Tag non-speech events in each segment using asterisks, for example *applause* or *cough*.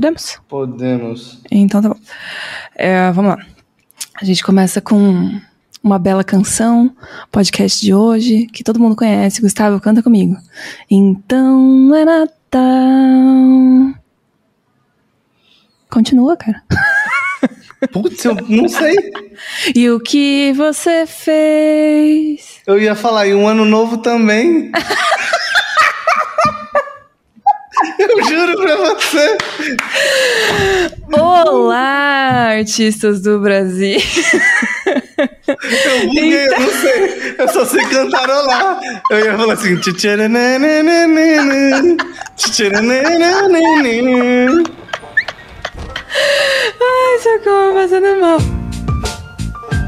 Podemos? Podemos. Então tá bom. É, vamos lá. A gente começa com uma bela canção, podcast de hoje, que todo mundo conhece. Gustavo, canta comigo. Então é Natal. Continua, cara. *laughs* Putz, eu não sei. E o que você fez? Eu ia falar, e um ano novo também. *laughs* eu juro pra você. Olá, artistas do Brasil. Eu buguei, eu não sei. Eu só sei cantarolar. Eu ia falar assim. Ai, socorro, fazendo mal.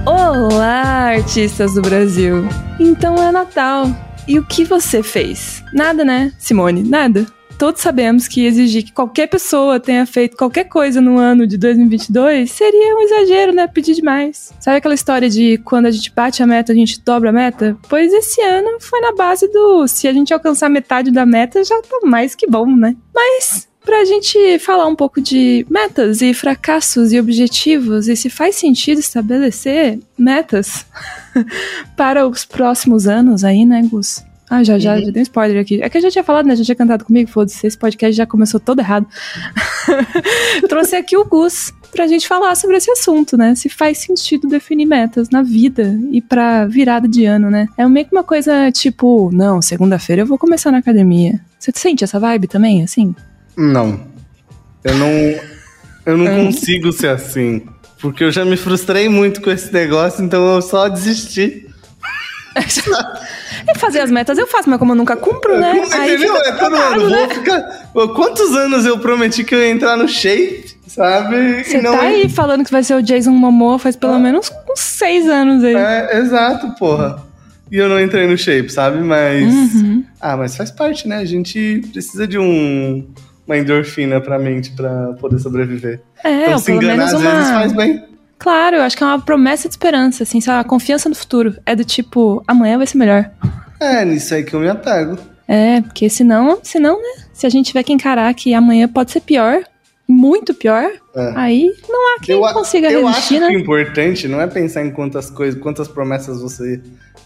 Olá, artistas do Brasil. Então é Natal. E o que você fez? Nada, né, Simone? Nada. Todos sabemos que exigir que qualquer pessoa tenha feito qualquer coisa no ano de 2022 seria um exagero, né? Pedir demais. Sabe aquela história de quando a gente bate a meta, a gente dobra a meta? Pois esse ano foi na base do se a gente alcançar metade da meta, já tá mais que bom, né? Mas Pra gente falar um pouco de metas e fracassos e objetivos e se faz sentido estabelecer metas *laughs* para os próximos anos aí, né, Gus? Ah, já, já, Uhum. já dei um spoiler aqui. É que eu já tinha falado, né? Já tinha cantado comigo, foda-se, esse podcast já começou todo errado. *laughs* Trouxe aqui o Gus pra gente falar sobre esse assunto, né? Se faz sentido definir metas na vida e pra virada de ano, né? É meio que uma coisa tipo, não, segunda-feira eu vou começar na academia. Você sente essa vibe também, assim? Não. Eu não. Eu não Hum. consigo ser assim. Porque eu já me frustrei muito com esse negócio, então eu só desisti. *laughs* E fazer as metas eu faço, mas como eu nunca cumpro, né? Aí Entendeu? fica É todo ano. complicado, Vou né? ficar. Quantos anos eu prometi que eu ia entrar no shape, sabe? Você não tá aí falando que vai ser o Jason Momoa faz pelo menos uns seis anos aí. É, exato, porra. E eu não entrei no shape, sabe? Mas. Uhum. Ah, mas faz parte, né? A gente precisa de um. Uma endorfina pra mente pra poder sobreviver. É, então se enganar às uma. vezes faz bem. Claro, eu acho que é uma promessa de esperança, assim, sabe? A confiança no futuro. É do tipo, amanhã vai ser melhor. É, nisso aí que eu me apego. É, porque senão, senão, né? Se a gente tiver que encarar que amanhã pode ser pior, muito pior, É. aí não há quem Eu, consiga eu resistir, acho que o né? importante não é pensar em quantas coisas, quantas promessas você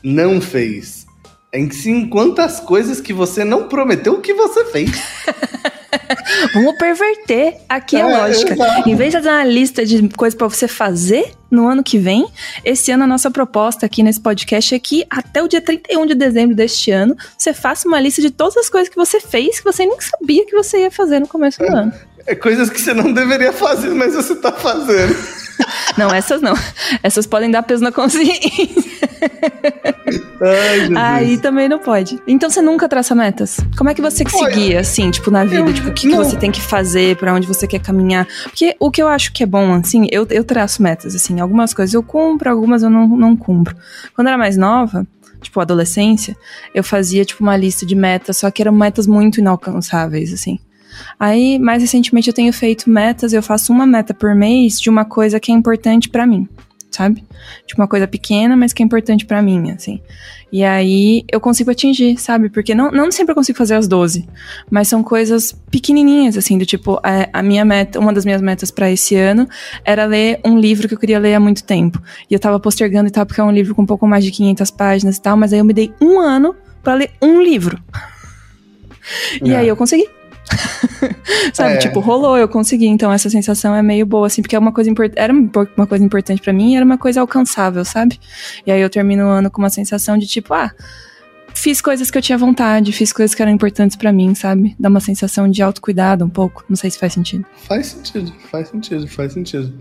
não fez. É em sim quantas coisas que você não prometeu que você fez. *laughs* *laughs* Vamos perverter aqui a É, lógica. exato. Em vez de fazer uma lista de coisas pra você fazer no ano que vem, esse ano a nossa proposta aqui nesse podcast é que até o dia 31 de dezembro deste ano, você faça uma lista de todas as coisas que você fez que você nem sabia que você ia fazer no começo do ano. É coisas que você não deveria fazer, mas você tá fazendo. *laughs* Não, essas não. Essas podem dar peso na consciência. Ai, Jesus. Aí também não pode. Então você nunca traça metas? Como é que você Olha, seguia, assim, tipo, na vida? eu- tipo, o que, que você tem que fazer, pra onde você quer caminhar? Porque o que eu acho que é bom, assim, eu, eu traço metas, assim. Algumas coisas eu cumpro, algumas eu não, não cumpro. Quando eu era mais nova, tipo, adolescência, eu fazia, tipo, uma lista de metas, só que eram metas muito inalcançáveis, assim. Aí, mais recentemente, eu tenho feito metas, eu faço uma meta por mês de uma coisa que é importante pra mim, sabe? Tipo, uma coisa pequena, mas que é importante pra mim, assim. E aí eu consigo atingir, sabe? Porque não, não sempre eu consigo fazer as 12, mas são coisas pequenininhas, assim, do tipo, a, a minha meta, uma das minhas metas pra esse ano era ler um livro que eu queria ler há muito tempo. E eu tava postergando e tal, porque é um livro com um pouco mais de 500 páginas e tal, mas aí eu me dei um ano pra ler um livro. *laughs* E É. aí eu consegui. *laughs* Sabe, É. tipo, rolou, eu consegui. Então essa sensação é meio boa, assim, porque é uma coisa import... era uma coisa importante pra mim e era uma coisa alcançável, sabe? E aí eu termino o ano com uma sensação de tipo, ah, fiz coisas que eu tinha vontade, fiz coisas que eram importantes pra mim, sabe? Dá uma sensação de autocuidado um pouco. Não sei se faz sentido. Faz sentido, faz sentido, faz sentido.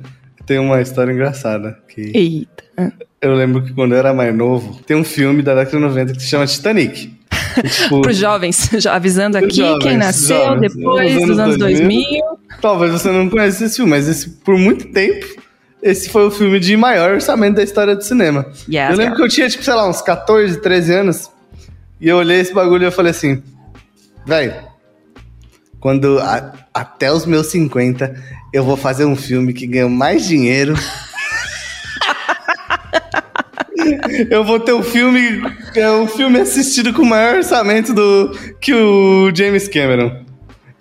Tem uma história engraçada que Eita. Eu lembro que quando eu era mais novo, tem um filme da década de 90 que se chama Titanic. *laughs* Tipo, Para os jovens, *laughs* já avisando aqui, Jovens, quem nasceu jovens, depois nos dos anos anos 2000. 2000. Talvez você não conheça esse filme, mas esse, por muito tempo, esse foi o filme de maior orçamento da história do cinema. Yes, eu lembro que eu tinha, tipo, sei lá, uns 14, 13 anos, e eu olhei esse bagulho e eu falei assim, velho, quando a- até os meus 50 eu vou fazer um filme que ganha mais dinheiro. Eu vou ter um filme, é um filme assistido com o maior orçamento do que o James Cameron.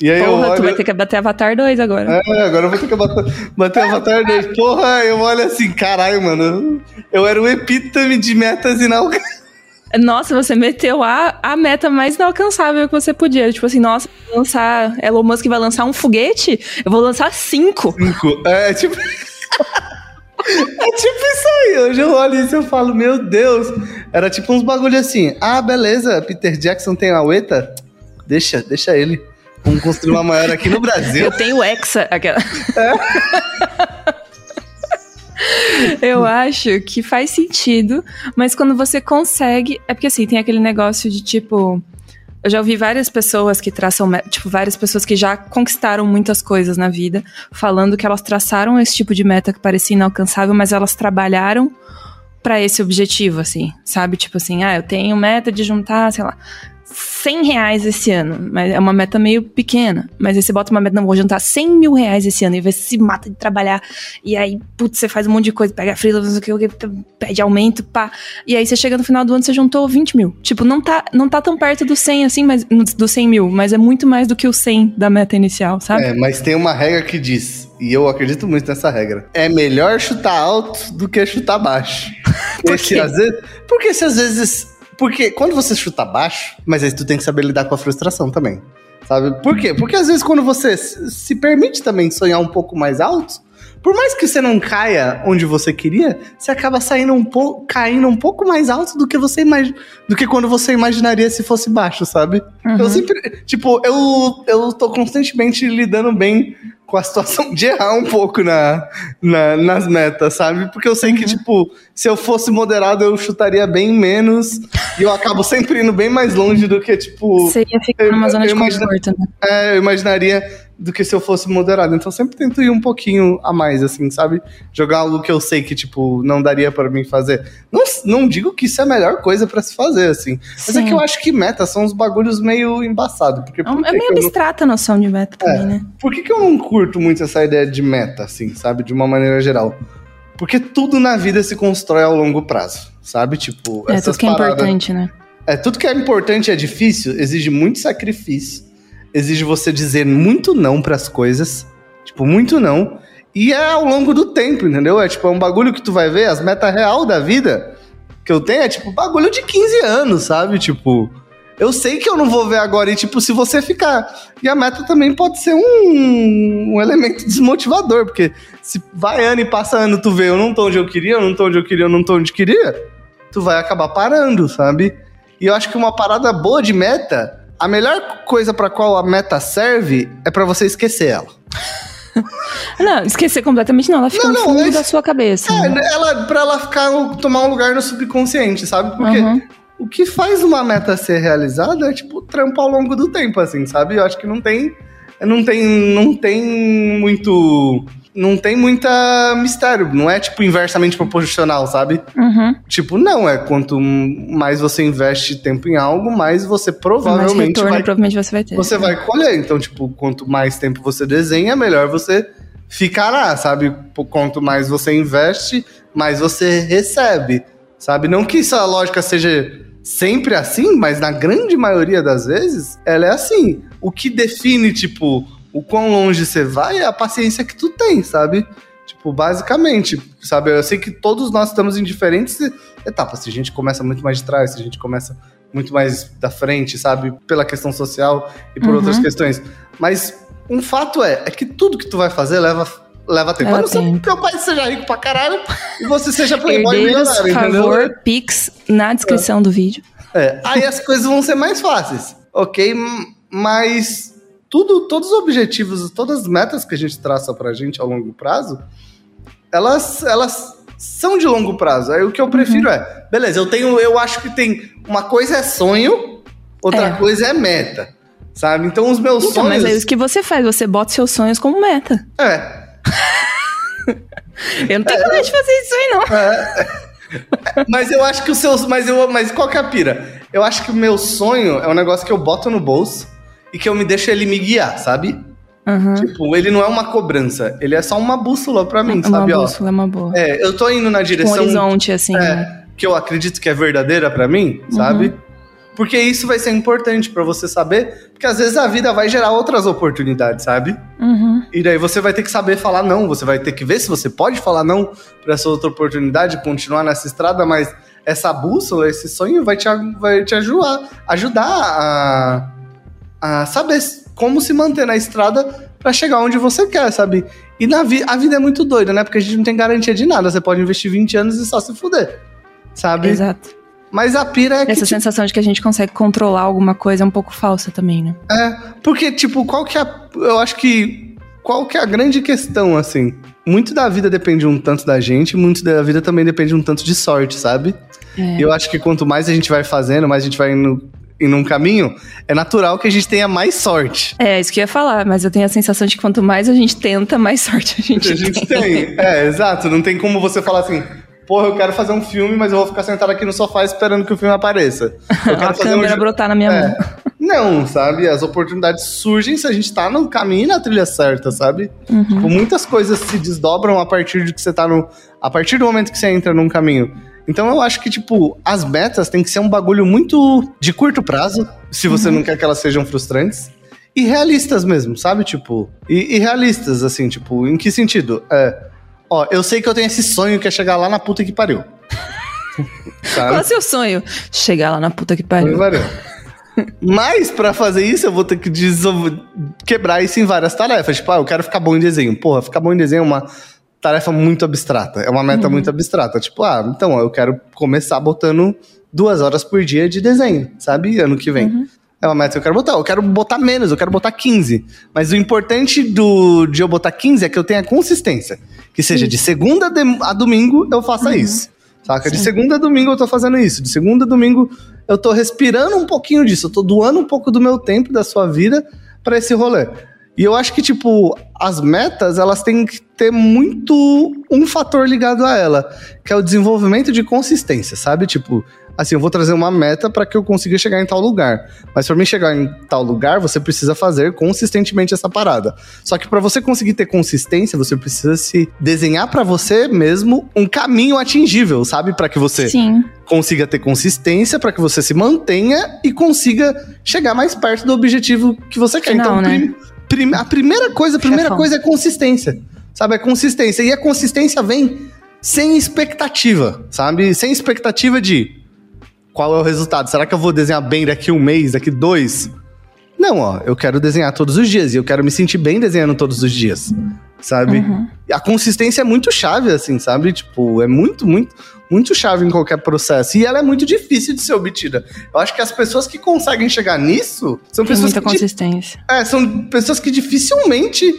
E aí Porra, olho... tu vai ter que bater Avatar 2 agora. É, agora eu vou ter que bater, bater Avatar 2. Porra, eu olho assim, caralho, mano. Eu era o epítome de metas inalcançáveis. Nossa, você meteu a, a meta mais inalcançável que você podia. Tipo assim, nossa, vou lançar. Elon Musk vai lançar um foguete? Eu vou lançar cinco. Cinco. É tipo. *laughs* É tipo isso aí, hoje eu olho isso e eu falo, meu Deus. Era tipo uns bagulho assim, ah, beleza, Peter Jackson tem a UETA? Deixa, deixa ele. Vamos construir uma maior aqui no Brasil. Eu tenho Hexa. Aquela. Eu acho que faz sentido, mas quando você consegue. É porque assim, tem aquele negócio de tipo. Eu já ouvi várias pessoas que traçam, tipo, várias pessoas que já conquistaram muitas coisas na vida, falando que elas traçaram esse tipo de meta que parecia inalcançável, mas elas trabalharam pra esse objetivo, assim, sabe? Tipo assim, ah, eu tenho meta de juntar, sei lá, 100 reais esse ano, mas é uma meta meio pequena. Mas aí você bota uma meta, não, vou juntar 100 mil reais esse ano, e você se mata de trabalhar, e aí, putz, você faz um monte de coisa, pega frila, não sei o que, o que, pede aumento, pá. E aí você chega no final do ano, você juntou 20 mil. Tipo, não tá, não tá tão perto do 100 assim, mas, do 100 mil, mas é muito mais do que o 100 da meta inicial, sabe? É, mas tem uma regra que diz, e eu acredito muito nessa regra: é melhor chutar alto do que chutar baixo. *laughs* Por quê? às vezes, porque se às vezes. Porque quando você chuta baixo, mas aí tu tem que saber lidar com a frustração também. Sabe? Por quê? Porque às vezes quando você se permite também sonhar um pouco mais alto, por mais que você não caia onde você queria, você acaba saindo um pouco, caindo um pouco mais alto do que você imagina, do que quando você imaginaria se fosse baixo, sabe? Uhum. Eu sempre, tipo, eu, eu tô constantemente lidando bem com a situação de errar um pouco na, na- nas metas, sabe? Porque eu sei que, tipo, se eu fosse moderado, eu chutaria bem menos e eu acabo sempre indo bem mais longe do que, tipo, Você ia ficar numa zona de conforto, né? é, eu imaginaria do que se eu fosse moderado. Então eu sempre tento ir um pouquinho a mais, assim, sabe? Jogar algo que eu sei que, tipo, não daria pra mim fazer. Não, não digo que isso é a melhor coisa pra se fazer, assim. Mas é que eu acho que metas são uns bagulhos meio embaçados. Porque É por é meio eu não- abstrata a noção de meta também, É. né? por que, que eu não curto muito essa ideia de meta, assim, sabe? De uma maneira geral. Porque tudo na vida se constrói ao longo prazo, sabe? Tipo, É, essas tudo que é paradas- importante, né? É, tudo que é importante e é difícil exige muito sacrifício, exige você dizer muito não pras coisas, tipo, muito não, e é ao longo do tempo, entendeu? É tipo, é um bagulho que tu vai ver, as metas real da vida que eu tenho é tipo bagulho de 15 anos, sabe? Tipo, eu sei que eu não vou ver agora, e tipo, se você ficar. E a meta também pode ser um, um elemento desmotivador, porque se vai ano e passa ano, tu vê, eu não tô onde eu queria, eu não tô onde eu queria, eu não tô onde queria, tu vai acabar parando, sabe? E eu acho que uma parada boa de meta, a melhor coisa pra qual a meta serve é pra você esquecer ela. *laughs* Não, esquecer completamente não, ela fica Não, no não, fundo mas- da sua cabeça. É, né? né, ela, pra ela ficar, tomar um lugar no subconsciente, sabe? Porque Uhum. O que faz uma meta ser realizada é, tipo, trampo ao longo do tempo, assim, sabe? Eu acho que não tem. Não tem. Não tem muito. Não tem muita mistério. Não é, tipo, inversamente proporcional, sabe? Uhum. Tipo, não. É quanto mais você investe tempo em algo, mais você Mais provavelmente retorno vai provavelmente você vai ter. você vai colher. Então, tipo, quanto mais tempo você desenha, melhor você ficará, sabe? Por Quanto mais você investe, mais você recebe, sabe? Não que essa lógica seja sempre assim, mas na grande maioria das vezes, ela é assim. O que define, tipo, o quão longe você vai é a paciência que tu tem, sabe? Tipo, basicamente, sabe? Eu sei que todos nós estamos em diferentes etapas. Se a gente começa muito mais de trás, se a gente começa muito mais da frente, sabe? Pela questão social e por Uhum. outras questões. Mas um fato é, é que tudo que tu vai fazer leva, leva tempo. Leva a não ser que tempo. teu pai seja rico pra caralho e você seja playboy Herdeiros, milionário, entendeu? favor, Pix na descrição do vídeo. É, aí as coisas vão ser mais fáceis, ok? Mas tudo, todos os objetivos, todas as metas que a gente traça pra gente ao longo prazo, elas, elas são de longo prazo. Aí o que eu prefiro é, beleza, eu tenho, eu acho que tem uma coisa é sonho, outra É. coisa é meta, sabe? Então os meus Então, sonhos, mas é isso que você faz, você bota seus sonhos como meta. é, *laughs* Eu não tenho coragem de fazer isso aí, não. Mas eu acho que os seus. Mas, eu, mas qual que é a pira? Eu acho que o meu sonho é um negócio que eu boto no bolso e que eu me deixo ele me guiar, sabe? Uhum. Tipo, ele não é uma cobrança, ele é só uma bússola pra mim, É uma sabe? Ó, bússola, é uma boa. é, eu tô indo na Com direção horizonte, assim. né? é, que eu acredito que é verdadeira pra mim, Uhum. sabe? Porque isso vai ser importante para você saber, porque às vezes a vida vai gerar outras oportunidades, sabe? Uhum. E daí você vai ter que saber falar não, você vai ter que ver se você pode falar não para essa outra oportunidade, continuar nessa estrada, mas essa bússola, esse sonho vai te, vai te ajudar, ajudar a, a saber como se manter na estrada para chegar onde você quer, sabe? E na vi a vida é muito doida, né? Porque a gente não tem garantia de nada. Você pode investir 20 anos e só se fuder, sabe? Exato. Mas a pira é que. Essa tipo, sensação de que a gente consegue controlar alguma coisa é um pouco falsa também, né? É, porque, tipo, qual que é. a- Eu acho que. Qual que é a grande questão, assim? Muito da vida depende um tanto da gente, muito da vida também depende um tanto de sorte, sabe? É. E eu acho que quanto mais a gente vai fazendo, mais a gente vai indo, indo um caminho, é natural que a gente tenha mais sorte. É, isso que eu ia falar, mas eu tenho a sensação de que quanto mais a gente tenta, mais sorte a gente, A gente tem. É, exato. Não tem como você falar assim, porra, eu quero fazer um filme, mas eu vou ficar sentado aqui no sofá esperando que o filme apareça. *laughs* Eu a câmera jo- brotar na minha É. mão. *laughs* Não, sabe? As oportunidades surgem se a gente tá no caminho e na trilha certa, sabe? Uhum. Tipo, muitas coisas se desdobram a partir de que você tá no. A partir do momento que você entra num caminho. Então eu acho que, tipo, as metas tem que ser um bagulho muito de curto prazo, se você Uhum. não quer que elas sejam frustrantes. E realistas mesmo, sabe? Tipo. E, e realistas, assim, tipo, em que sentido? É. Ó, eu sei que eu tenho esse sonho que é chegar lá na puta que pariu. Qual é o seu sonho? Chegar lá na puta que pariu. Pariu. Mas pra fazer isso, eu vou ter que quebrar isso em várias tarefas. Tipo, ah, eu quero ficar bom em desenho. Porra, ficar bom em desenho é uma tarefa muito abstrata. É uma meta muito abstrata. Tipo, ah, então ó, eu quero começar botando duas horas por dia de desenho, sabe? Ano que vem. É uma meta que eu quero botar. Eu quero botar menos, eu quero botar 15. Mas o importante do, de eu botar 15 é que eu tenha consistência. Que seja de segunda de- a domingo eu faça isso. Saca? De Sim. segunda a domingo eu tô fazendo isso. De segunda a domingo eu tô respirando um pouquinho disso. Eu tô doando um pouco do meu tempo, da sua vida, pra esse rolê. E eu acho que, tipo, as metas, elas têm que ter muito um fator ligado a ela, que é o desenvolvimento de consistência, sabe? Tipo, assim, eu vou trazer uma meta para que eu consiga chegar em tal lugar. Mas para mim chegar em tal lugar, você precisa fazer consistentemente essa parada. Só que para você conseguir ter consistência, você precisa se desenhar para você mesmo um caminho atingível, sabe? Para que você Sim. consiga ter consistência, para que você se mantenha e consiga chegar mais perto do objetivo que você quer. Então, né? prim- prim- a primeira coisa, a primeira Chefão. coisa é consistência. Sabe? É consistência. E a consistência vem sem expectativa, sabe? Sem expectativa de qual é o resultado. Será que eu vou desenhar bem daqui um mês, daqui dois? Não, ó, eu quero desenhar todos os dias e eu quero me sentir bem desenhando todos os dias, sabe? Uhum. E A consistência é muito chave, assim, sabe? Tipo, é muito, muito, muito chave em qualquer processo. E ela é muito difícil de ser obtida. Eu acho que as pessoas que conseguem chegar nisso são Tem pessoas muita que, di- consistência. é, são pessoas que dificilmente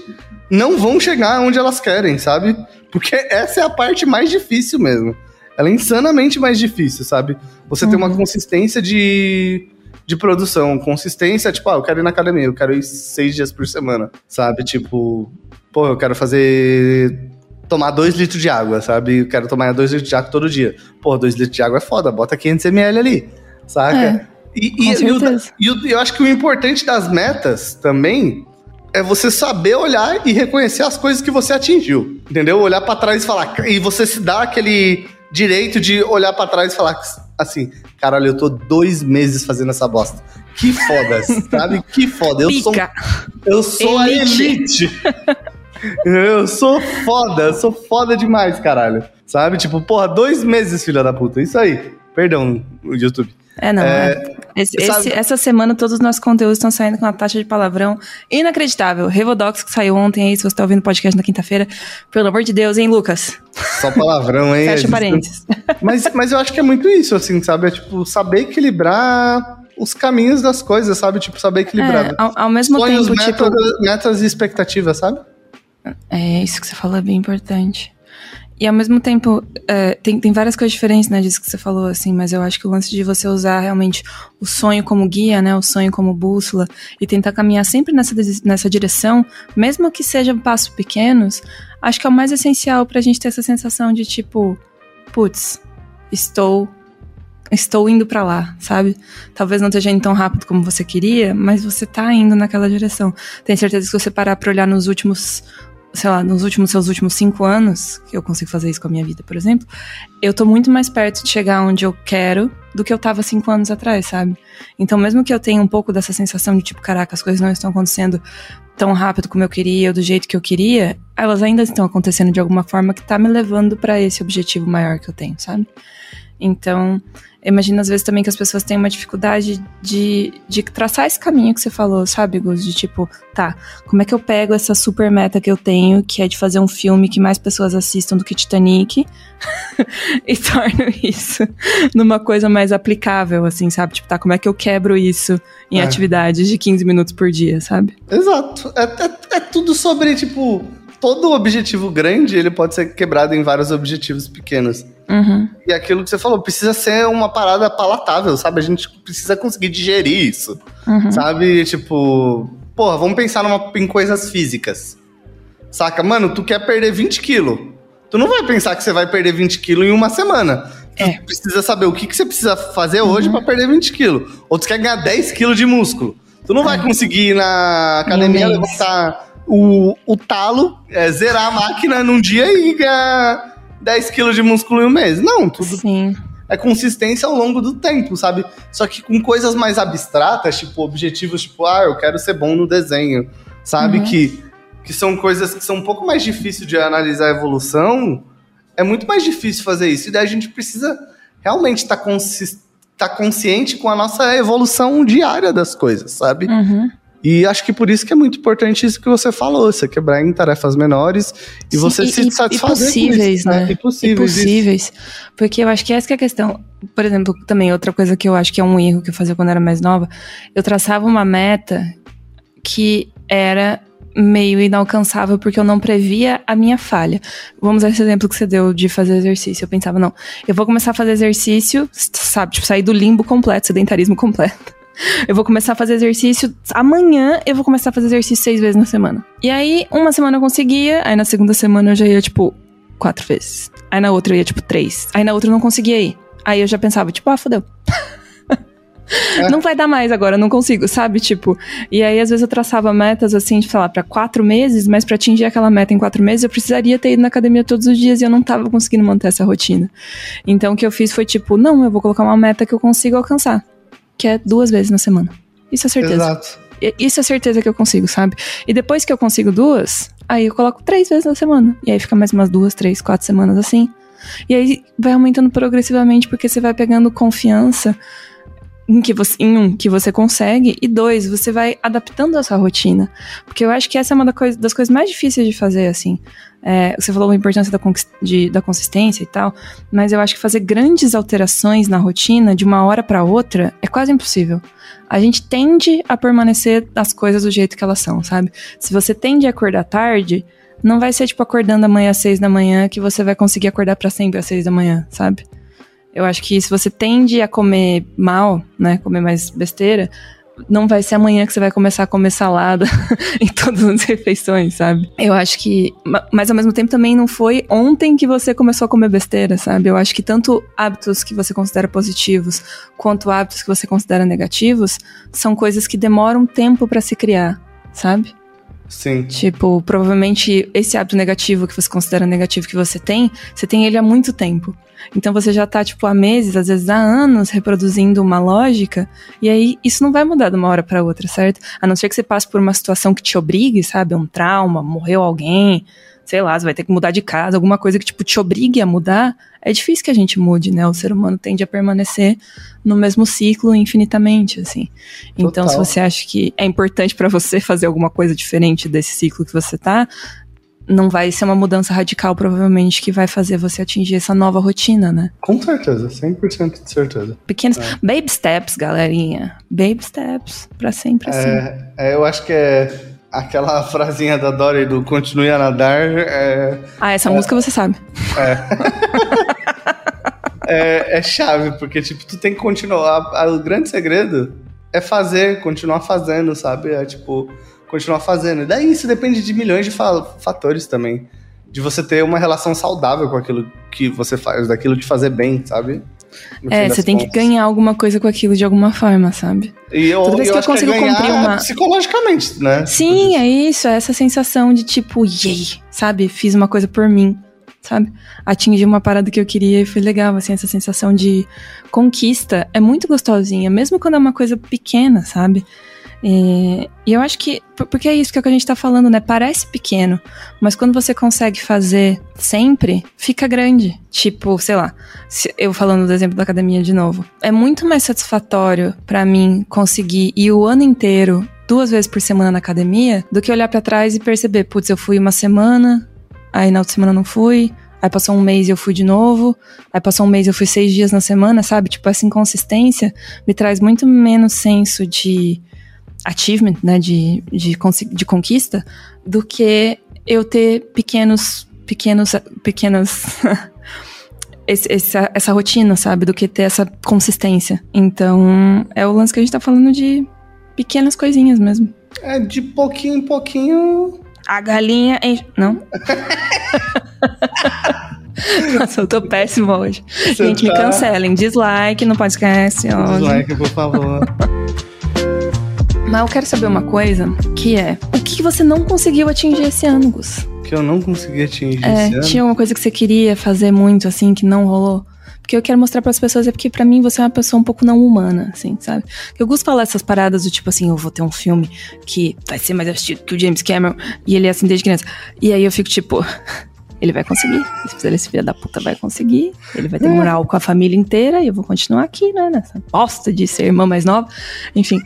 não vão chegar onde elas querem, sabe? Porque essa é a parte mais difícil mesmo. Ela é insanamente mais difícil, sabe? Você tem uma Uhum. consistência de, de produção. Consistência, tipo, ah, eu quero ir na academia, eu quero ir seis dias por semana, sabe? Tipo, pô, eu quero fazer. Tomar dois litros de água, sabe? Eu quero tomar dois litros de água todo dia. Pô, dois litros de água é foda, bota 500ml ali, saca? É, E, e, e certeza. e eu acho que o importante das metas também é você saber olhar e reconhecer as coisas que você atingiu. Entendeu? Olhar pra trás e falar. E você se dá aquele direito de olhar pra trás e falar assim: caralho, eu tô dois meses fazendo essa bosta. Que foda, *laughs* sabe? Que foda. Eu sou, Pica. eu sou a Elite. elite. Eu sou foda, eu sou foda demais, caralho. Sabe? Tipo, porra, dois meses, filha da puta. Isso aí. Perdão, o YouTube. É, não. É, é. Esse- sabe- esse- essa semana todos os nossos conteúdos estão saindo com uma taxa de palavrão inacreditável. Revodox que saiu ontem aí, se você tá ouvindo o podcast na quinta-feira. Pelo amor de Deus, hein, Lucas? Só palavrão, hein? *laughs* Fecha parênteses. *laughs* Mas, mas eu acho que é muito isso, assim, sabe? É tipo, saber equilibrar os caminhos das coisas, sabe? Tipo, saber equilibrar. É, ao, ao mesmo Sonhos, tempo, metas, tipo. metas e expectativas, sabe? É, isso que você falou é bem importante. E ao mesmo tempo, é, tem, tem várias coisas diferentes, né, disso que você falou, assim, mas eu acho que o lance de você usar realmente o sonho como guia, né, o sonho como bússola, e tentar caminhar sempre nessa, nessa direção, mesmo que sejam passos pequenos, acho que é o mais essencial pra gente ter essa sensação de tipo, putz, estou. Estou indo pra lá, sabe? Talvez não esteja indo tão rápido como você queria, mas você tá indo naquela direção. Tenho certeza que se você parar pra olhar nos últimos sei lá, nos últimos seus últimos cinco anos, que eu consigo fazer isso com a minha vida, por exemplo, eu tô muito mais perto de chegar onde eu quero do que eu tava cinco anos atrás, sabe? Então, mesmo que eu tenha um pouco dessa sensação de tipo, caraca, as coisas não estão acontecendo tão rápido como eu queria, ou do jeito que eu queria, elas ainda estão acontecendo de alguma forma que tá me levando para esse objetivo maior que eu tenho, sabe? Então, imagino às vezes também que as pessoas têm uma dificuldade de, de traçar esse caminho que você falou, sabe, Gus? De tipo, tá, como é que eu pego essa super meta que eu tenho, que é de fazer um filme que mais pessoas assistam do que Titanic, *laughs* e *laughs* torno isso numa coisa mais aplicável, assim, sabe? Tipo, tá, como é que eu quebro isso em é. atividades de 15 minutos por dia, sabe? Exato. É, é, é tudo sobre, tipo, todo objetivo grande ele pode ser quebrado em vários objetivos pequenos. Uhum. E aquilo que você falou, precisa ser uma parada palatável, sabe? A gente precisa conseguir digerir isso, uhum. sabe? Tipo, porra, vamos pensar numa, em coisas físicas. Saca? Mano, tu quer perder 20 quilos. Tu não vai pensar que você vai perder 20 quilos em uma semana. É. Tu precisa saber o que, que você precisa fazer uhum. hoje para perder 20 quilos. Ou tu quer ganhar 10 quilos de músculo. Tu não vai é. conseguir ir na academia levantar o, o talo, é, zerar a máquina num dia e ganhar 10 quilos de músculo em um mês. Não, tudo. Sim. É consistência ao longo do tempo, sabe? Só que com coisas mais abstratas, tipo objetivos, tipo, ah, eu quero ser bom no desenho, sabe? Uhum. Que, que são coisas que são um pouco mais difíceis de analisar a evolução. É muito mais difícil fazer isso. E daí a gente precisa realmente estar tá consci tá consciente com a nossa evolução diária das coisas, sabe? Uhum. E acho que por isso que é muito importante isso que você falou, você quebrar em tarefas menores e Sim, você e, se satisfazer e possíveis, isso, né? né? E possíveis. E possíveis. Porque eu acho que essa que é a questão. Por exemplo, também outra coisa que eu acho que é um erro que eu fazia quando era mais nova, eu traçava uma meta que era meio inalcançável porque eu não previa a minha falha. Vamos usar esse exemplo que você deu de fazer exercício. Eu pensava, não, eu vou começar a fazer exercício, sabe, tipo, sair do limbo completo, sedentarismo completo. *laughs* Eu vou começar a fazer exercício. Amanhã eu vou começar a fazer exercício seis vezes na semana. E aí, uma semana eu conseguia, aí na segunda semana eu já ia, tipo, quatro vezes. Aí na outra eu ia, tipo, três. Aí na outra eu não conseguia ir. Aí eu já pensava, tipo, ah, fodeu. É. Não vai dar mais agora, não consigo, sabe? Tipo, e aí às vezes eu traçava metas assim, sei lá, pra quatro meses, mas para atingir aquela meta em quatro meses eu precisaria ter ido na academia todos os dias e eu não tava conseguindo manter essa rotina. Então o que eu fiz foi tipo, não, eu vou colocar uma meta que eu consigo alcançar que é duas vezes na semana. Isso é certeza. Exato. Isso é certeza que eu consigo, sabe? E depois que eu consigo duas, aí eu coloco três vezes na semana. E aí fica mais umas duas, três, quatro semanas assim. E aí vai aumentando progressivamente, porque você vai pegando confiança em, que você, em um, que você consegue, e dois, você vai adaptando a sua rotina. Porque eu acho que essa é uma das coisas mais difíceis de fazer, assim. É, você falou a importância da, de, da consistência e tal, mas eu acho que fazer grandes alterações na rotina de uma hora para outra é quase impossível. A gente tende a permanecer as coisas do jeito que elas são, sabe? Se você tende a acordar tarde, não vai ser tipo acordando amanhã às seis da manhã que você vai conseguir acordar para sempre às seis da manhã, sabe? Eu acho que se você tende a comer mal, né, comer mais besteira, não vai ser amanhã que você vai começar a comer salada *laughs* em todas as refeições, sabe? Eu acho que. Mas ao mesmo tempo também não foi ontem que você começou a comer besteira, sabe? Eu acho que tanto hábitos que você considera positivos quanto hábitos que você considera negativos são coisas que demoram tempo para se criar, sabe? Sim. Tipo, provavelmente esse hábito negativo que você considera negativo que você tem, você tem ele há muito tempo. Então você já tá, tipo, há meses, às vezes há anos, reproduzindo uma lógica, e aí isso não vai mudar de uma hora para outra, certo? A não ser que você passe por uma situação que te obrigue, sabe? Um trauma, morreu alguém, sei lá, você vai ter que mudar de casa, alguma coisa que, tipo, te obrigue a mudar, é difícil que a gente mude, né? O ser humano tende a permanecer no mesmo ciclo infinitamente, assim. Total. Então, se você acha que é importante para você fazer alguma coisa diferente desse ciclo que você tá, não vai ser uma mudança radical, provavelmente, que vai fazer você atingir essa nova rotina, né? Com certeza, 100% de certeza. Pequenos. É. Baby steps, galerinha. Baby steps, pra sempre assim. É, é, eu acho que é aquela frasinha da Dory do continue a nadar. É, ah, essa música você sabe. É. *laughs* é, é chave, porque, tipo, tu tem que continuar. O grande segredo é fazer, continuar fazendo, sabe? É tipo continuar fazendo. E daí isso depende de milhões de fatores também. De você ter uma relação saudável com aquilo que você faz, daquilo de fazer bem, sabe? É, você tem que ganhar alguma coisa com aquilo de alguma forma, sabe? E eu, Toda vez eu que eu acho que consigo é cumprir uma- psicologicamente, né? Sim, é isso, é essa sensação de tipo, yay, sabe? Fiz uma coisa por mim, sabe? Atingi uma parada que eu queria e foi legal, assim, essa sensação de conquista é muito gostosinha, mesmo quando é uma coisa pequena, sabe? É, E eu acho que, por- porque é isso que, é que a gente tá falando, né? Parece pequeno, mas quando você consegue fazer sempre, fica grande. Tipo, sei lá, eu falando do exemplo da academia de novo. É muito mais satisfatório pra mim conseguir ir o ano inteiro duas vezes por semana na academia do que olhar pra trás e perceber, putz, eu fui uma semana, aí na outra semana não fui, aí passou um mês e eu fui de novo, aí passou um mês e eu fui seis dias na semana, sabe? Tipo, essa inconsistência me traz muito menos senso de achievement, né, de, de, de conquista, do que eu ter pequenos, pequenos, *laughs* esse- essa, essa rotina, sabe? Do que ter essa consistência. Então, é o lance que a gente tá falando de pequenas coisinhas mesmo. É de pouquinho em pouquinho. A galinha enche... Não? *laughs* Nossa, eu tô péssima hoje. Você gente, me tá- cancelem. Dislike no podcast. hoje. Dislike, por favor. *laughs* Mas eu quero saber uma coisa, que é... O que você não conseguiu atingir esse ano, Gus? que eu não consegui atingir É, esse ano. tinha uma coisa que você queria fazer muito, assim, que não rolou? Porque eu quero mostrar pras pessoas, é porque pra mim você é uma pessoa um pouco não humana, assim, sabe? Eu gosto de falar essas paradas do tipo assim, eu vou ter um filme que vai ser mais assistido que o James Cameron, e ele é assim desde criança. E aí eu fico tipo, *laughs* ele vai conseguir. Se esse filho da puta vai conseguir, ele vai ter moral com a família inteira, e eu vou continuar aqui, né? Nessa bosta de ser irmã mais nova. Enfim.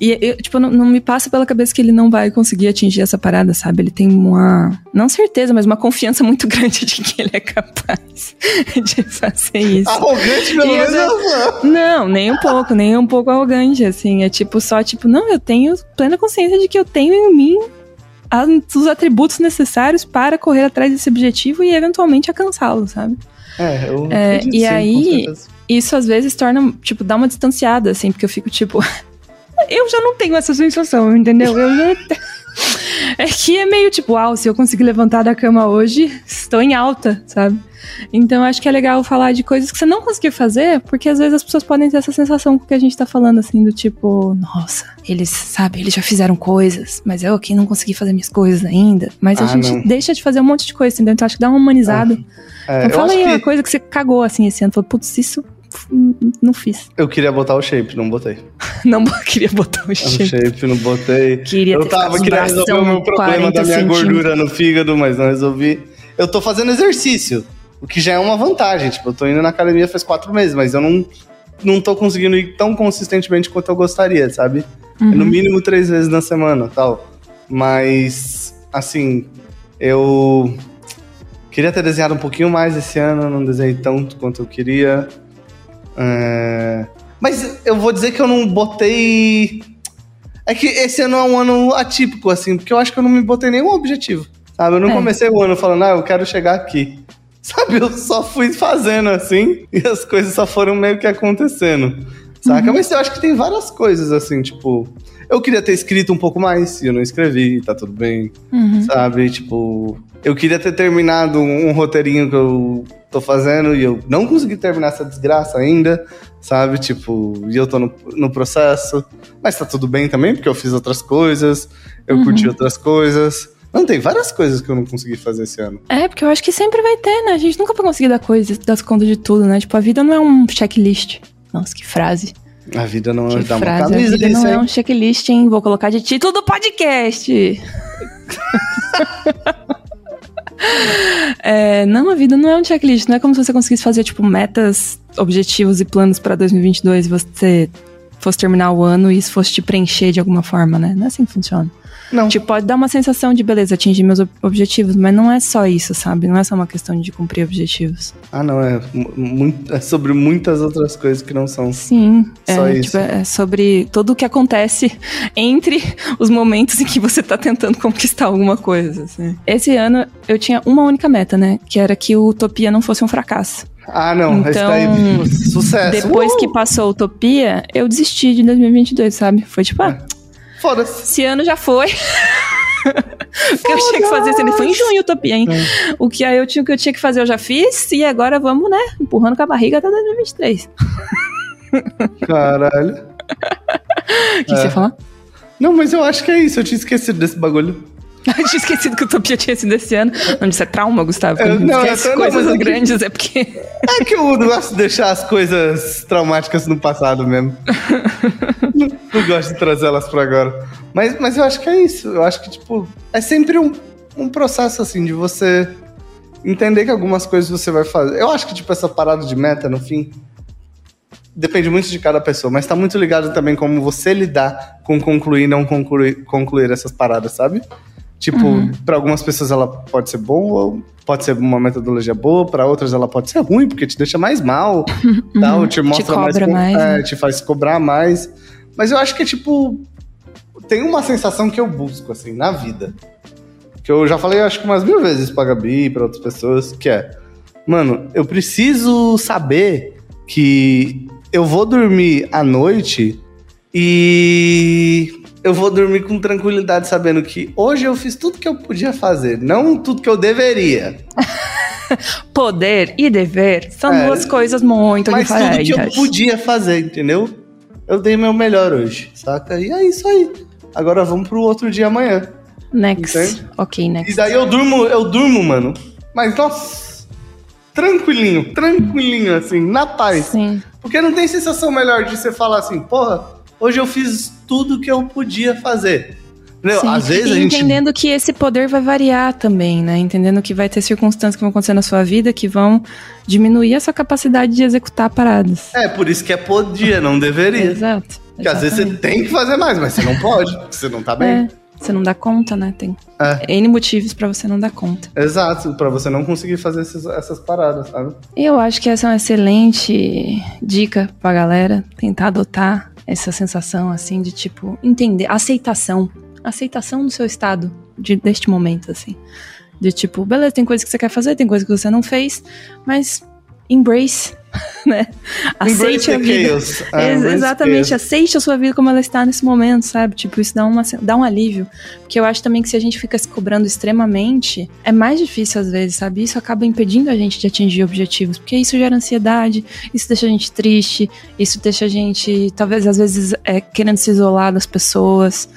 E eu, tipo, não, não me passa pela cabeça que ele não vai conseguir atingir essa parada, sabe? Ele tem uma. Não certeza, mas uma confiança muito *laughs* grande de que ele é capaz *laughs* de fazer isso. Arrogante, pelo menos. eu sou. Não, nem um pouco, nem um pouco arrogante, assim. É tipo, só tipo, não, eu tenho plena consciência de que eu tenho em mim os atributos necessários para correr atrás desse objetivo e eventualmente alcançá-lo, sabe? É, eu É, e sim, aí-. Isso às vezes torna, tipo, dá uma distanciada, assim, porque eu fico tipo. *laughs* eu já não tenho essa sensação, entendeu? Eu já. É que é meio tipo, uau, se eu conseguir levantar da cama hoje, estou em alta, sabe? Então acho que é legal falar de coisas que você não conseguiu fazer, porque às vezes as pessoas podem ter essa sensação com o que a gente tá falando, assim, do tipo, nossa, eles, sabe, eles já fizeram coisas, mas eu aqui não consegui fazer minhas coisas ainda. Mas a Ah, gente não. deixa de fazer um monte de coisa, entendeu? Então acho que dá uma humanizada. É, então fala aí uma que coisa que você cagou, assim, esse ano. Falou, putz, isso não fiz. eu queria botar o shape, não botei. *laughs* Não queria botar o O shape. shape, não botei. Queria eu tava querendo resolver o meu problema 40 da minha gordura no fígado, mas não resolvi. Eu tô fazendo exercício, o que já é uma vantagem. Tipo, eu tô indo na academia faz quatro meses, mas eu não, não tô conseguindo ir tão consistentemente quanto eu gostaria, sabe? Uhum. No mínimo três vezes na semana tal. Mas, assim, eu queria ter desenhado um pouquinho mais esse ano, não desenhei tanto quanto eu queria. É, Mas eu vou dizer que eu não botei. É que esse ano é um ano atípico, assim, porque eu acho que eu não me botei nenhum objetivo. Sabe? Eu não É. comecei o ano falando, ah, eu quero chegar aqui. *laughs* Sabe? Eu só fui fazendo assim *laughs* e as coisas só foram meio que acontecendo. Saca? Mas eu acho que tem várias coisas, assim, tipo. Eu queria ter escrito um pouco mais e eu não escrevi, tá tudo bem. Uhum. Sabe? Tipo, eu queria ter terminado um, roteirinho que eu tô fazendo e eu não consegui terminar essa desgraça ainda, sabe? Tipo, e eu tô no, no processo. Mas tá tudo bem também, porque eu fiz outras coisas, eu Uhum. curti outras coisas. Não, tem várias coisas que eu não consegui fazer esse ano. É, porque eu acho que sempre vai ter, né? A gente nunca vai conseguir dar coisas, dar conta de tudo, né? Tipo, a vida não é um checklist. Nossa, que frase. A vida não Que dá uma frase. A camisa vida não é um checklist, hein? Vou colocar de título do podcast. *laughs* É, não, a vida não é um checklist. Não é como se você conseguisse fazer, tipo, metas, objetivos e planos pra 2022 e você fosse terminar o ano e isso fosse te preencher de alguma forma, né? Não é assim que funciona. Não. Tipo, pode dar uma sensação de, beleza, atingir meus ob- objetivos, mas não é só isso, sabe? Não é só uma questão de cumprir objetivos. Ah, não, é, mu- muito, é sobre muitas outras coisas que não são. Sim. Só é, isso. tipo, é sobre tudo o que acontece *laughs* entre os momentos em que você tá tentando conquistar alguma coisa. assim. Esse ano eu tinha uma única meta, né? Que era que o Utopia não fosse um fracasso. Ah, não, Então, daí, *laughs* sucesso. Depois Uh! que passou a Utopia, eu desisti de 2022, sabe? Foi tipo, ah, Foda-se. esse ano já foi. *laughs* o que eu tinha que fazer, assim, foi em junho, Utopia, hein? É. O que aí eu tinha, que eu tinha que fazer, eu já fiz, e agora vamos, né, empurrando com a barriga até 2023. *laughs* Caralho. O que, que É. você ia falar? Não, mas eu acho que é isso. Eu tinha esquecido desse bagulho. *laughs* Eu tinha esquecido que o Utopia tinha sido esse ano. Não, isso é trauma, Gustavo. É, não, esquece não, coisas mas eu- grandes, é porque... É que eu gosto de deixar as coisas traumáticas no passado mesmo. não, *laughs* não gosto de trazer elas pra agora. Mas, mas eu acho que é isso. Eu acho que, tipo, é sempre um, um processo, assim, de você entender que algumas coisas você vai fazer. Eu acho que, tipo, essa parada de meta, no fim, depende muito de cada pessoa, mas tá muito ligado também como você lidar com concluir e não concluir, concluir essas paradas, sabe? Tipo, Uhum. pra algumas pessoas ela pode ser boa, pode ser uma metodologia boa, pra outras ela pode ser ruim, porque te deixa mais mal, *laughs* tal, te mostra mais, Uhum. cobra com- mais, é, né? te faz cobrar mais. Mas eu acho que, tipo, tem uma sensação que eu busco, assim, na vida. Que eu já falei, acho que umas mil vezes pra Gabi e pra outras pessoas, que é, mano, eu preciso saber que eu vou dormir à noite e eu vou dormir com tranquilidade sabendo que hoje eu fiz tudo que eu podia fazer, não tudo que eu deveria. *laughs* Poder e dever são É, duas coisas muito mas tudo que eu diferentes. podia fazer, entendeu? Eu dei meu melhor hoje, saca? E é isso aí. Agora vamos pro outro dia amanhã. Next. Entende? Ok, E next. daí eu durmo, eu durmo, mano. Mas, nossa, tranquilinho, tranquilinho, assim, na paz. Sim. Porque não tem sensação melhor de você falar assim, porra, hoje eu fiz tudo que eu podia fazer. Entendeu? Sim. Às vezes a gente. entendendo que esse poder vai variar também, né? Entendendo que vai ter circunstâncias que vão acontecer na sua vida que vão diminuir a sua capacidade de executar paradas. É, por isso que é podia, não deveria. Exato. Porque às vezes você tem que fazer mais, mas você não pode, porque você não tá bem. É, você não dá conta, né? Tem É. N motivos pra você não dar conta. Exato, pra você não conseguir fazer esses- essas paradas, sabe? Eu acho que essa é uma excelente dica pra galera tentar adotar essa sensação assim de tipo entender, aceitação, aceitação do seu estado de, deste momento assim. De tipo, beleza, tem coisa que você quer fazer, tem coisa que você não fez, mas embrace, *laughs* né? Aceite a vida. Ah, Ex- embrace exatamente, aceite a sua vida como ela está nesse momento, sabe? Tipo, isso dá, uma, dá um alívio. Porque eu acho também que se a gente fica se cobrando extremamente, é mais difícil às vezes, sabe? Isso acaba impedindo a gente de atingir objetivos. Porque isso gera ansiedade, isso deixa a gente triste, isso deixa a gente, talvez às vezes, é, querendo se isolar das pessoas.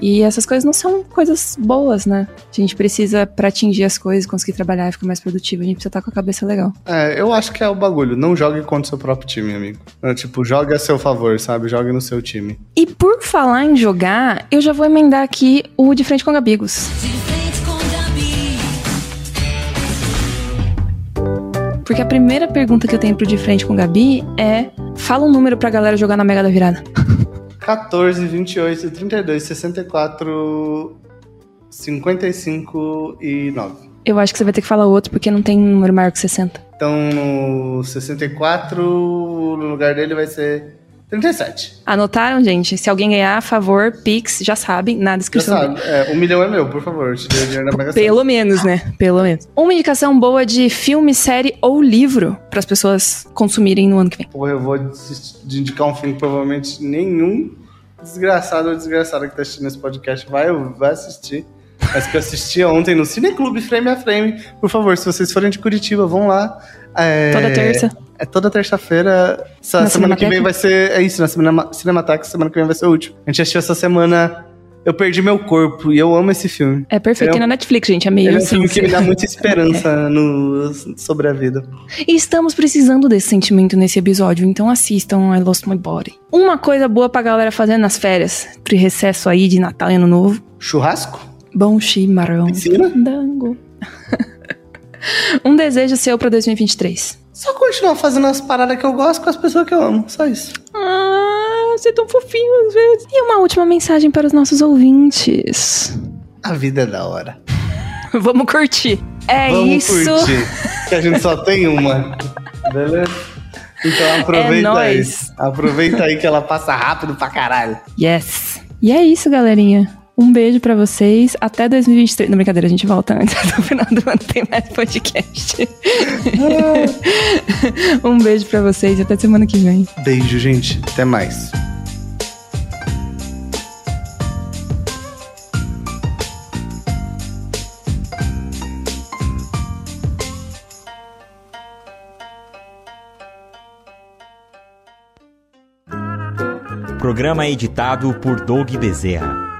E essas coisas não são coisas boas, né? A gente precisa, pra atingir as coisas, conseguir trabalhar e ficar mais produtivo, a gente precisa estar com a cabeça legal. É, eu acho que é o bagulho. Não jogue contra o seu próprio time, amigo. É, tipo, jogue a seu favor, sabe? Jogue no seu time. E por falar em jogar, eu já vou emendar aqui o De Frente com Gabigos. Porque a primeira pergunta que eu tenho pro De Frente com Gabi é: fala um número pra galera jogar na Mega da Virada. 14, 28, 32, 64, 55 e 9. Eu acho que você vai ter que falar outro, porque não tem um número maior que 60. Então, no 64, no lugar dele vai ser 37. Anotaram, gente? Se alguém ganhar, a favor, Pix, já sabem, na Já descrição. sabe, é, um milhão é meu, por favor. Te dei o dinheiro na Mega. Pelo menos, né? Pelo menos. Uma indicação boa de filme, série ou livro para as pessoas consumirem no ano que vem. Porra, eu vou indicar um filme que provavelmente nenhum desgraçado ou desgraçada que tá assistindo esse podcast vai, vai assistir. Mas que eu assisti ontem no Cineclube Frame a Frame. Por favor, se vocês forem de Curitiba, vão lá. É, Toda terça. É toda terça-feira. Essa Na semana que vem vai ser. É isso, na Cinema, Cinemateca, semana que vem vai ser o último. A gente assistiu essa semana. Eu perdi meu corpo e eu amo esse filme. É perfeito. É na Netflix, gente. É meio é um filme que me dá muita *laughs* esperança no, sobre a vida. E estamos precisando desse sentimento nesse episódio, então assistam I Lost My Body. Uma coisa boa pra galera fazer nas férias, pro recesso aí de Natal e Ano Novo. Churrasco? Bom chimarrão. Dango. *laughs* um desejo seu pra 2023. Só continuar fazendo as paradas que eu gosto com as pessoas que eu amo. Só isso. Ah, você é tão fofinho às vezes. E uma última mensagem para os nossos ouvintes. A vida é da hora. *laughs* Vamos curtir. É Vamos isso. curtir. Que a gente só tem uma. Beleza? Então aproveita É aí. Aproveita aí que ela passa rápido pra caralho. Yes. E é isso, galerinha. Um beijo para vocês. Até 2023. Não, brincadeira, a gente volta antes *laughs* do final do ano. Tem mais podcast. *laughs* Um beijo para vocês até semana que vem. Beijo, gente. Até mais. Programa editado por Doug Bezerra.